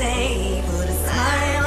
Was a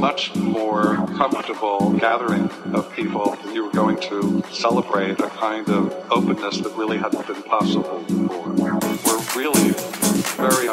much more comfortable gathering of people. You were going to celebrate a kind of openness that really hadn't been possible before. We're really very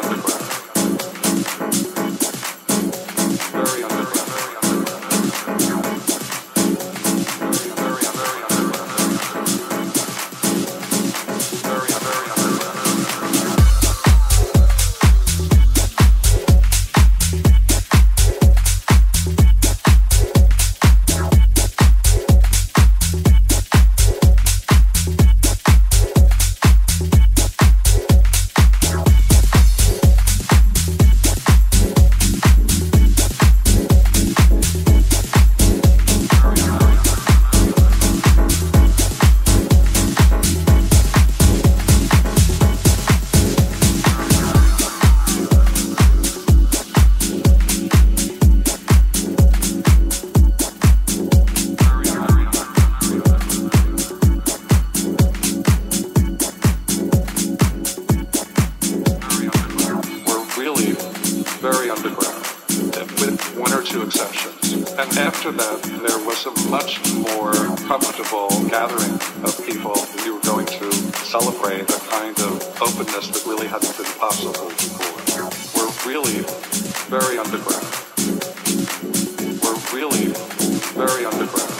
after that, there was a much more comfortable gathering of people We were going to celebrate a kind of openness that really hadn't been possible before. We're really very underground. We're really very underground.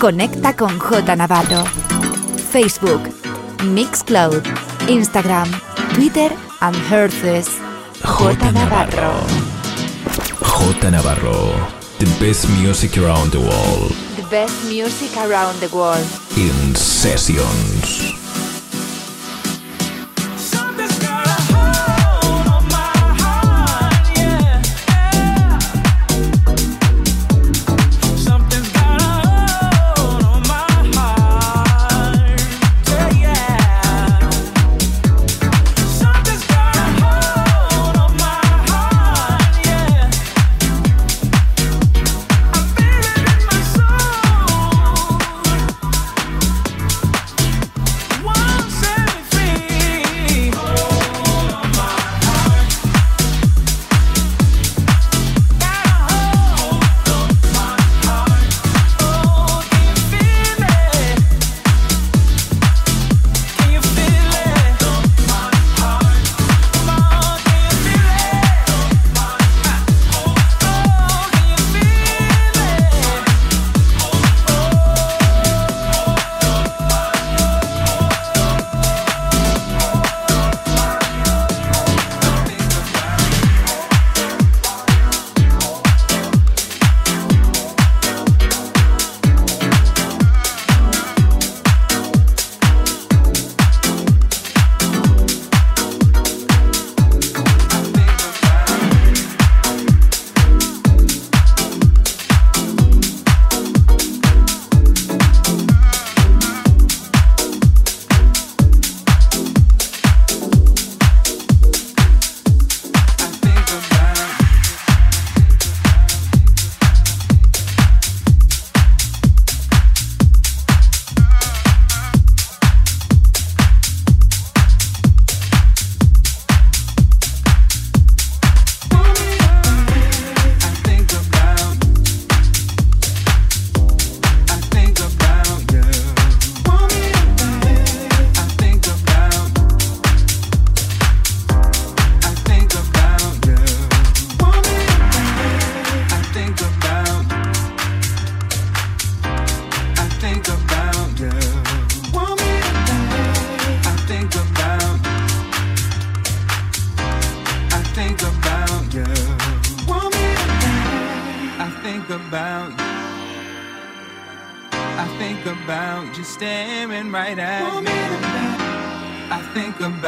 Conecta con J Navarro. Facebook, Mixcloud, Instagram, Twitter and Herces. J Navarro. J Navarro. The best music around the world. The best music around the world. In sessions.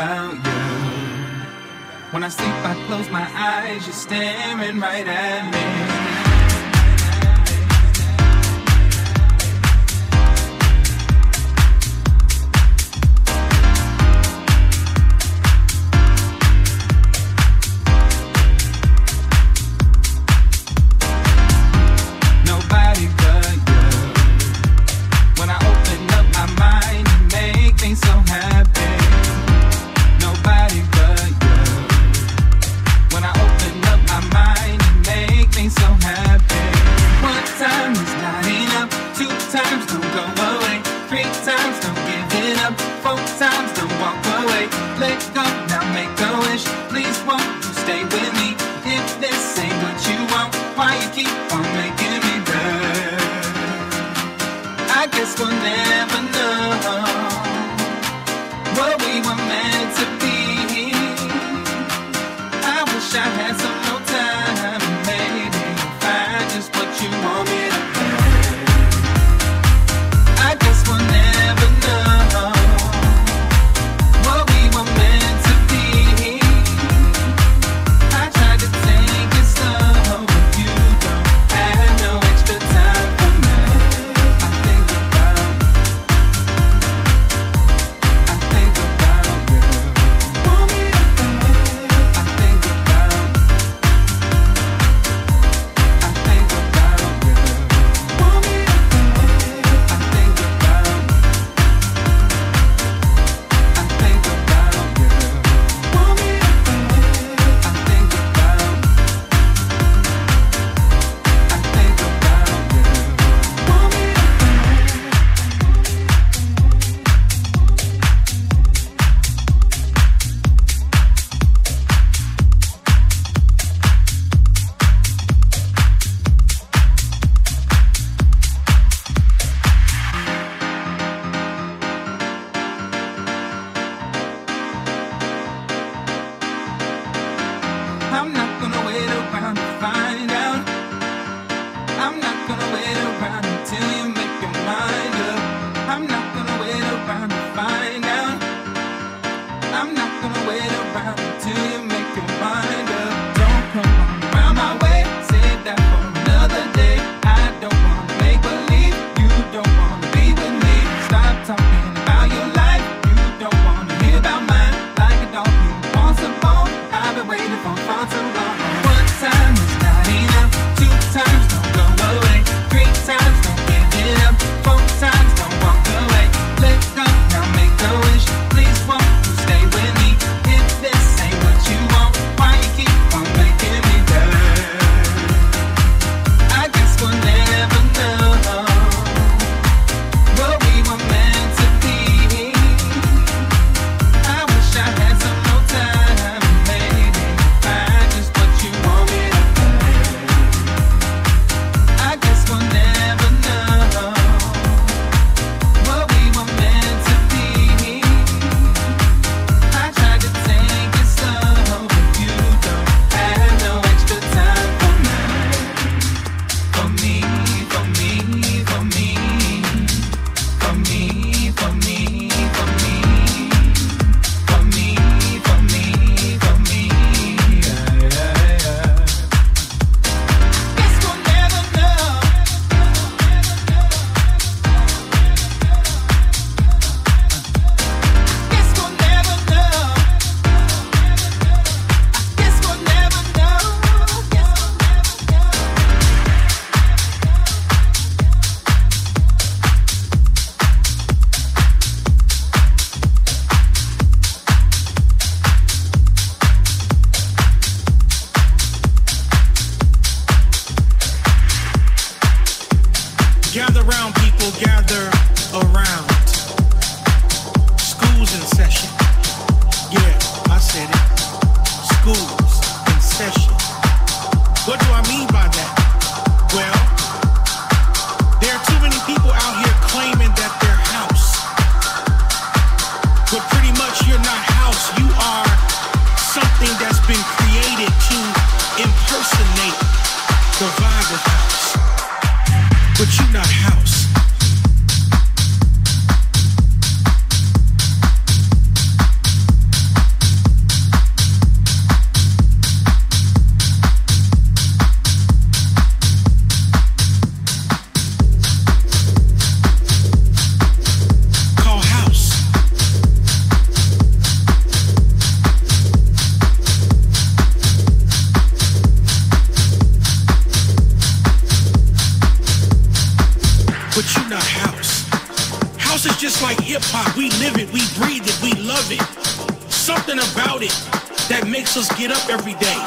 About you. When I sleep, I close my eyes, you're staring right at me. Just like hip hop, we live it, we breathe it, we love it. Something about it that makes us get up every day,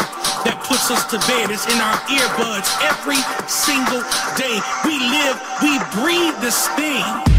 that puts us to bed. It's in our earbuds every single day. We live, we breathe this thing.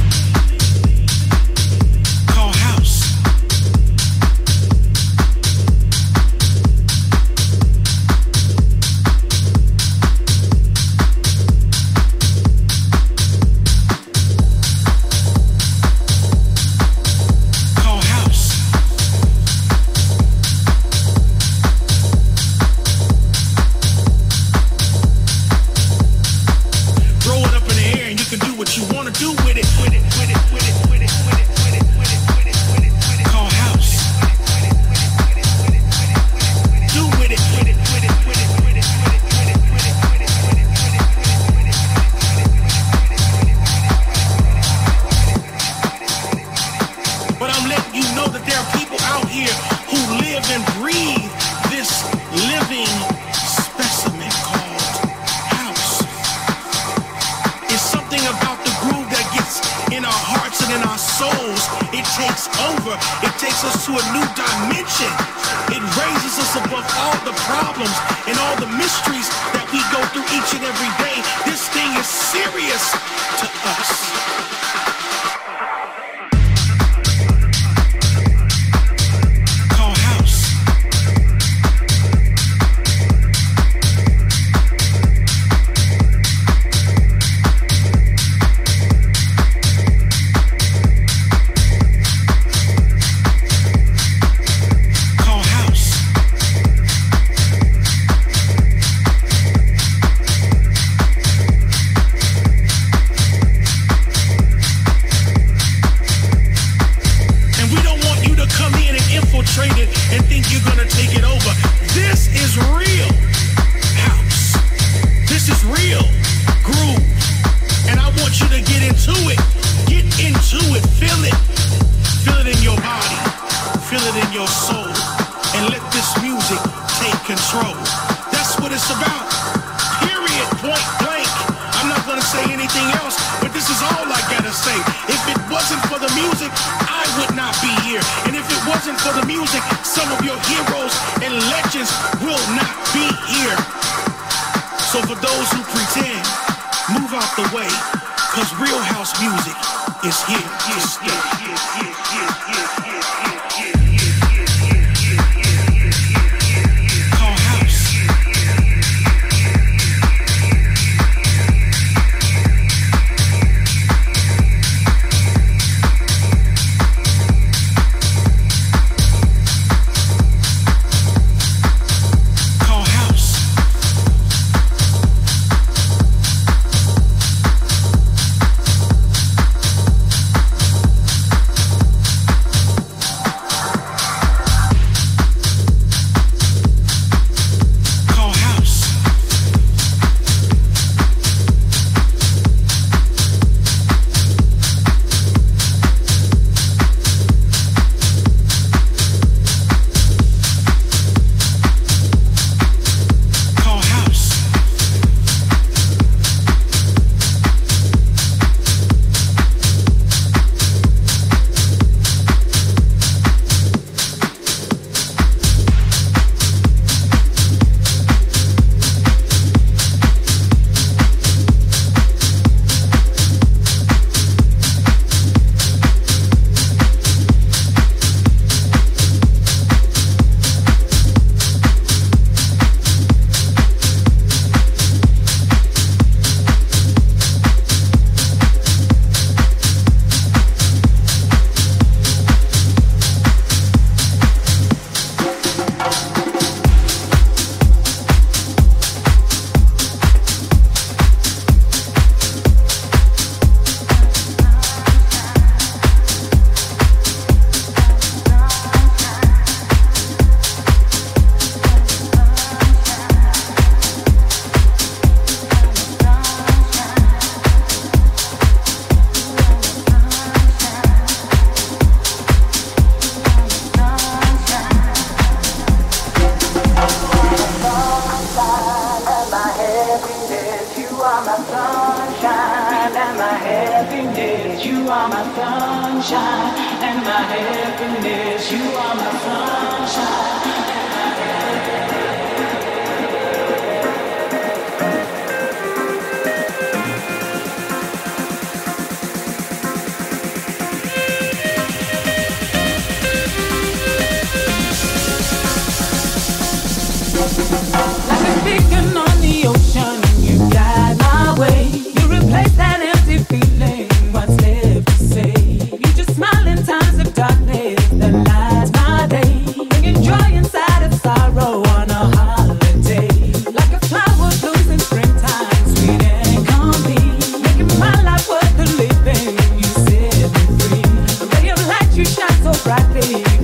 brightly.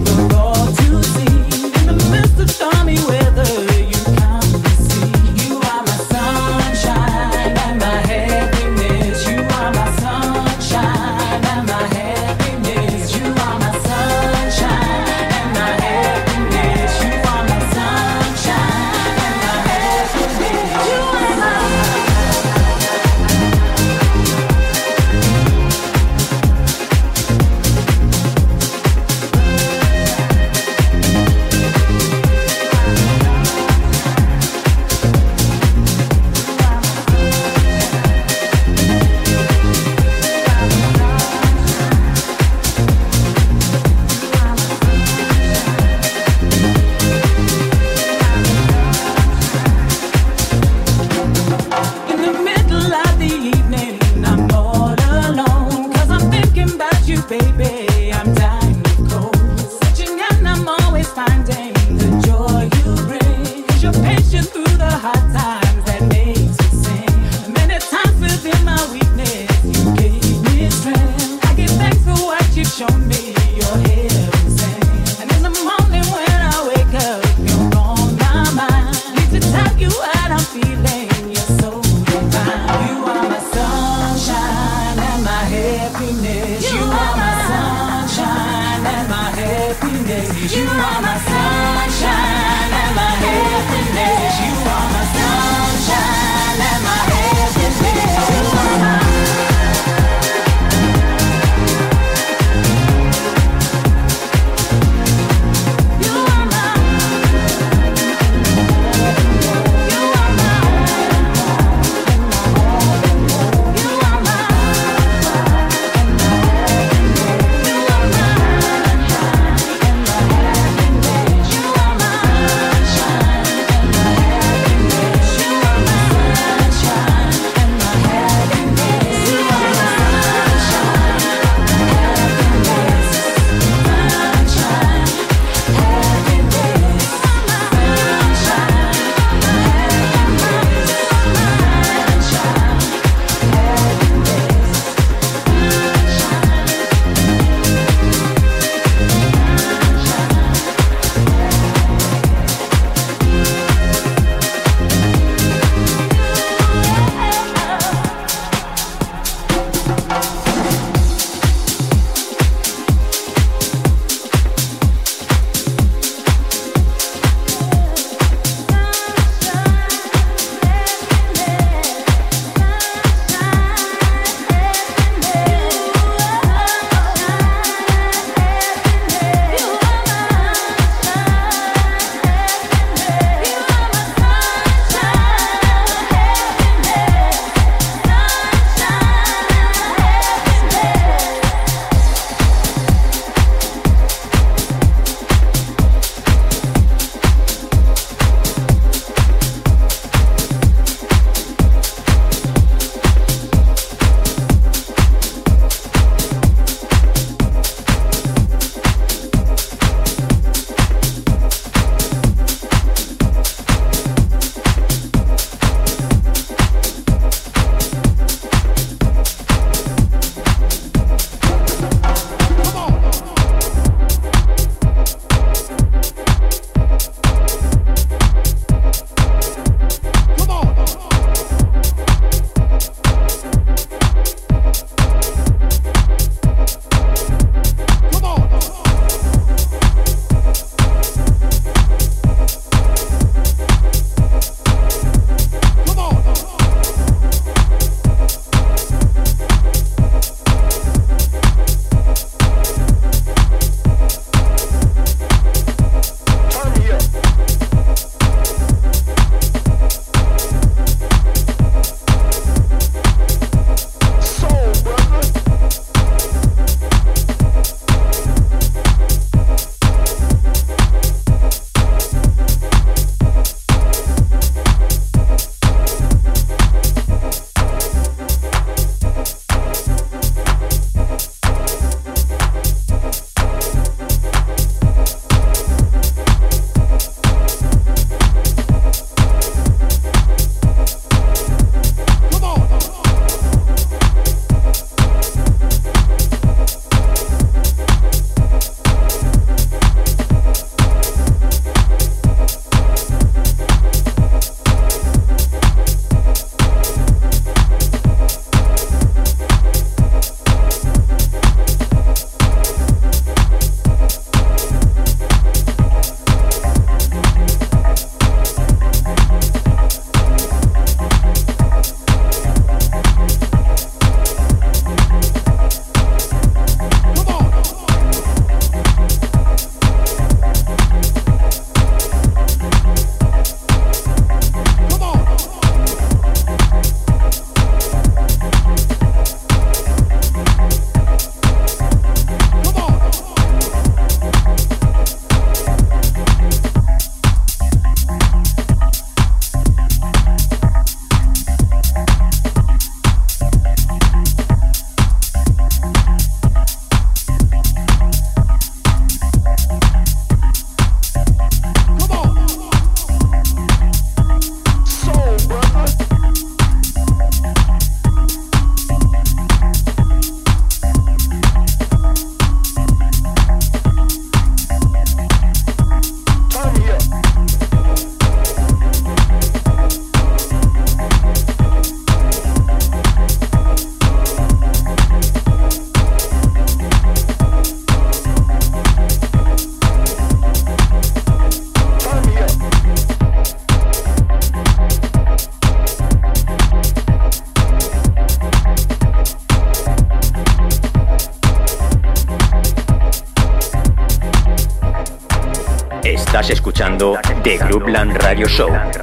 Grooveland Radio